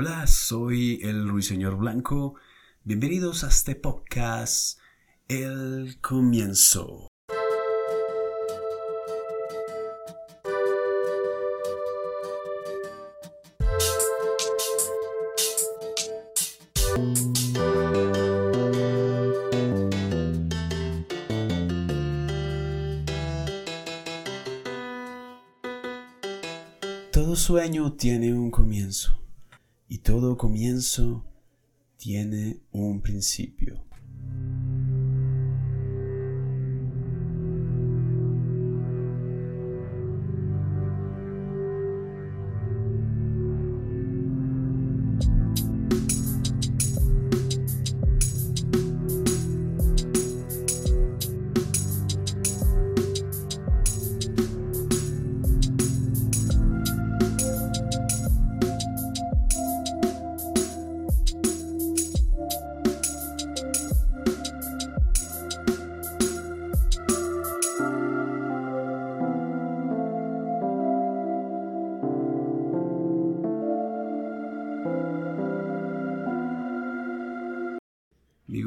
Hola, soy el Ruiseñor Blanco. Bienvenidos a este podcast El Comienzo. Todo sueño tiene un comienzo y todo comienzo tiene un principio.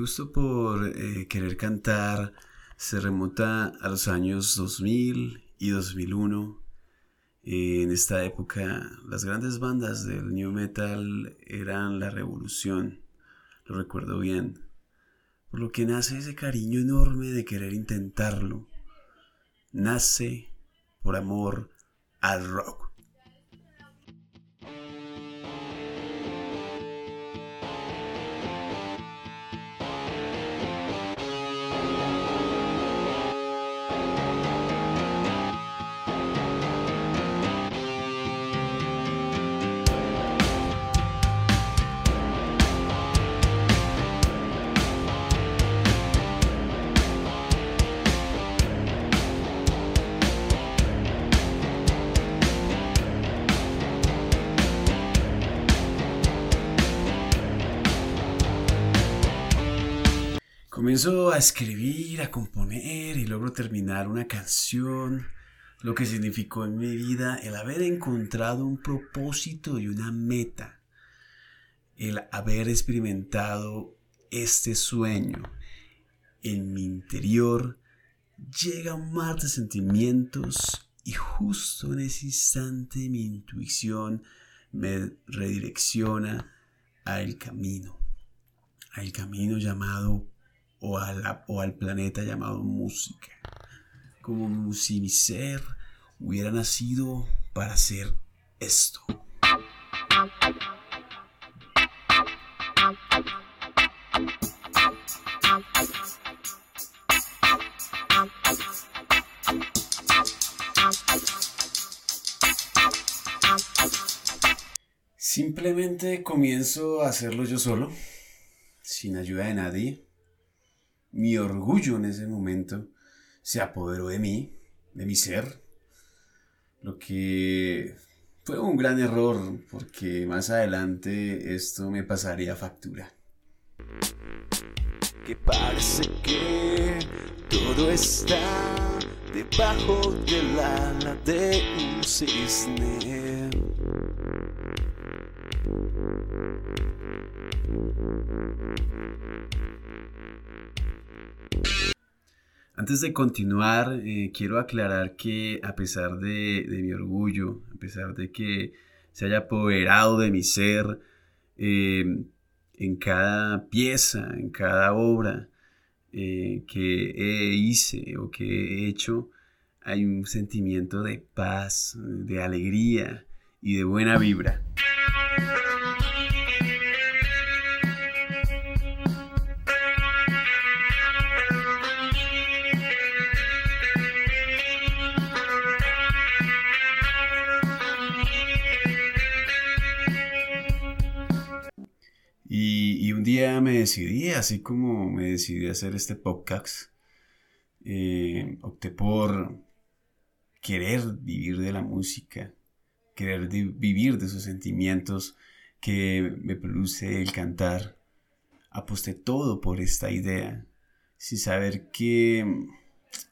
Gusto por eh, querer cantar se remonta a los años 2000 y 2001. en esta época las grandes bandas del new metal eran la revolución, lo recuerdo bien, por lo que nace ese cariño enorme de querer intentarlo. Nace por amor al rock. Comienzo a escribir, a componer y logro terminar una canción, lo que significó en mi vida el haber encontrado un propósito y una meta, el haber experimentado este sueño. En mi interior llega un mar de sentimientos y justo en ese instante mi intuición me redirecciona al camino, al camino llamado o, o al planeta llamado música. Como si mi ser hubiera nacido para hacer esto. Simplemente comienzo a hacerlo yo solo, sin ayuda de nadie mi orgullo en ese momento se apoderó de mí, de mi ser, lo que fue un gran error porque más adelante esto me pasaría factura. Que parece que todo está debajo del ala de un cisne. Antes de continuar, eh, quiero aclarar que a pesar de, mi orgullo, a pesar de que se haya apoderado de mi ser, eh, en cada pieza, en cada obra eh, que hice o que he hecho, hay un sentimiento de paz, de alegría y de buena vibra. Y, un día me decidí, así como me decidí a hacer este podcast, eh, opté por querer vivir de la música, querer vivir de esos sentimientos que me produce el cantar. Aposté todo por esta idea, sin saber que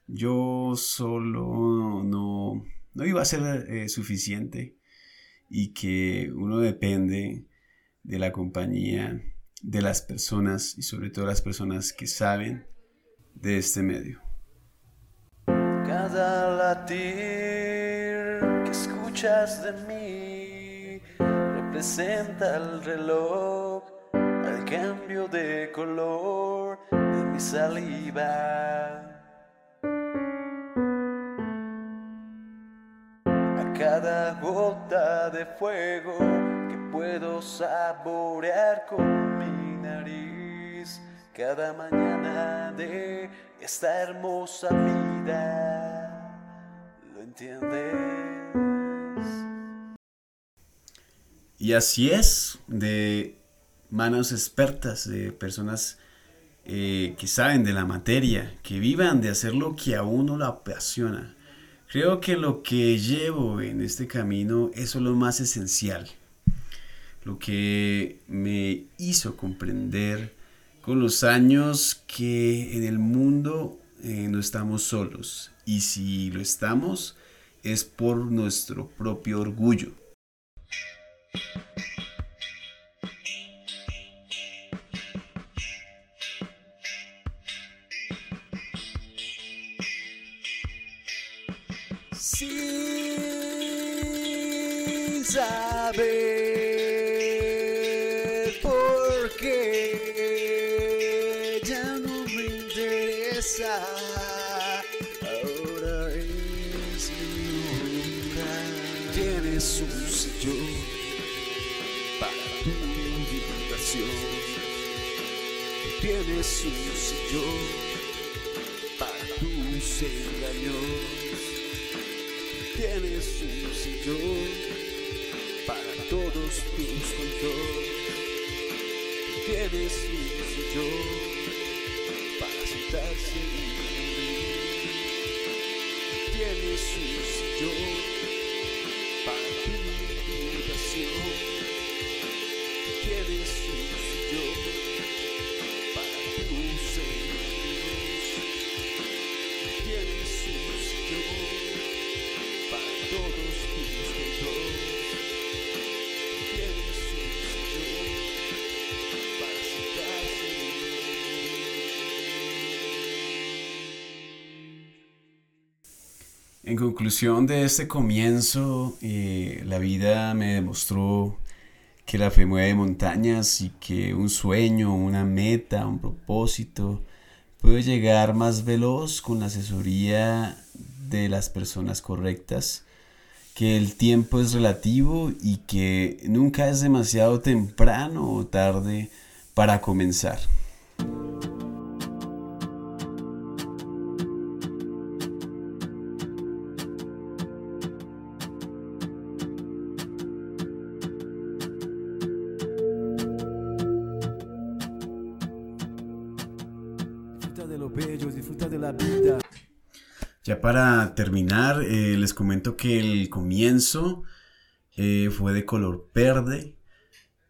yo solo no, no iba a ser eh, suficiente y que uno depende de la compañía de las personas y sobre todo las personas que saben de este medio. Cada latir que escuchas de mí representa el reloj al cambio de color de mi saliva. A cada gota de fuego puedo saborear con mi nariz cada mañana de esta hermosa vida. ¿Lo entiendes? Y así es, de manos expertas, de personas eh, que saben de la materia, que vivan de hacer lo que a uno le apasiona. Creo que lo que llevo en este camino, eso es lo más esencial. Lo que me hizo comprender con los años que en el mundo eh, no estamos solos. Y si lo estamos, es por nuestro propio orgullo. Ahora es mi hora. Tienes un sillón para tu invitación. Tienes un sillón para tus engaños. Tienes un sillón para todos tus controles. Tienes un sillón morir. Tienes un sillón para tu En conclusión de este comienzo, eh, la vida me demostró que la fe mueve montañas y que un sueño, una meta, un propósito puede llegar más veloz con la asesoría de las personas correctas, que el tiempo es relativo y que nunca es demasiado temprano o tarde para comenzar. Disfruta de lo bello, disfruta de la vida. Ya para terminar, eh, les comento que el comienzo eh, fue de color verde,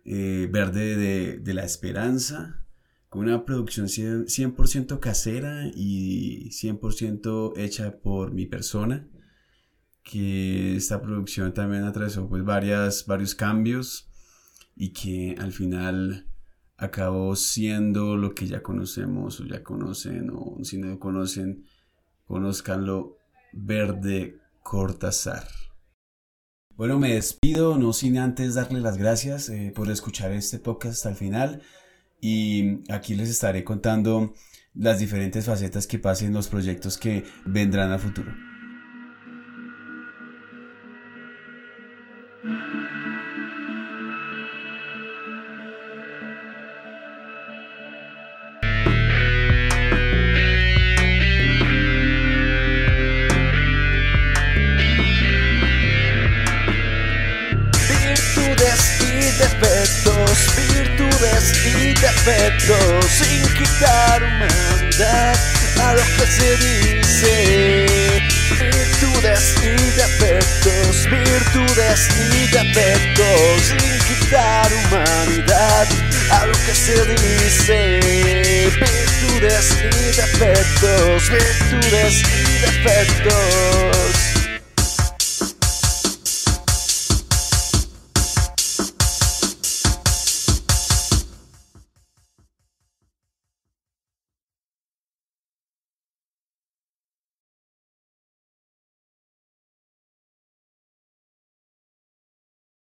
eh, verde de, de la esperanza, con una producción 100%, 100% casera y 100% hecha por mi persona, que esta producción también atravesó pues varias, varios cambios y que al final acabó siendo lo que ya conocemos o ya conocen o si no lo conocen, conozcanlo Verde Cortázar. Bueno, me despido, no sin antes darle las gracias eh, por escuchar este podcast hasta el final y aquí les estaré contando las diferentes facetas que pasen los proyectos que vendrán a futuro. Defectos, sin quitar humanidad a lo que se dice. Virtudes y defectos, virtudes y defectos, sin quitar humanidad a lo que se dice. Virtudes y defectos, virtudes y defectos.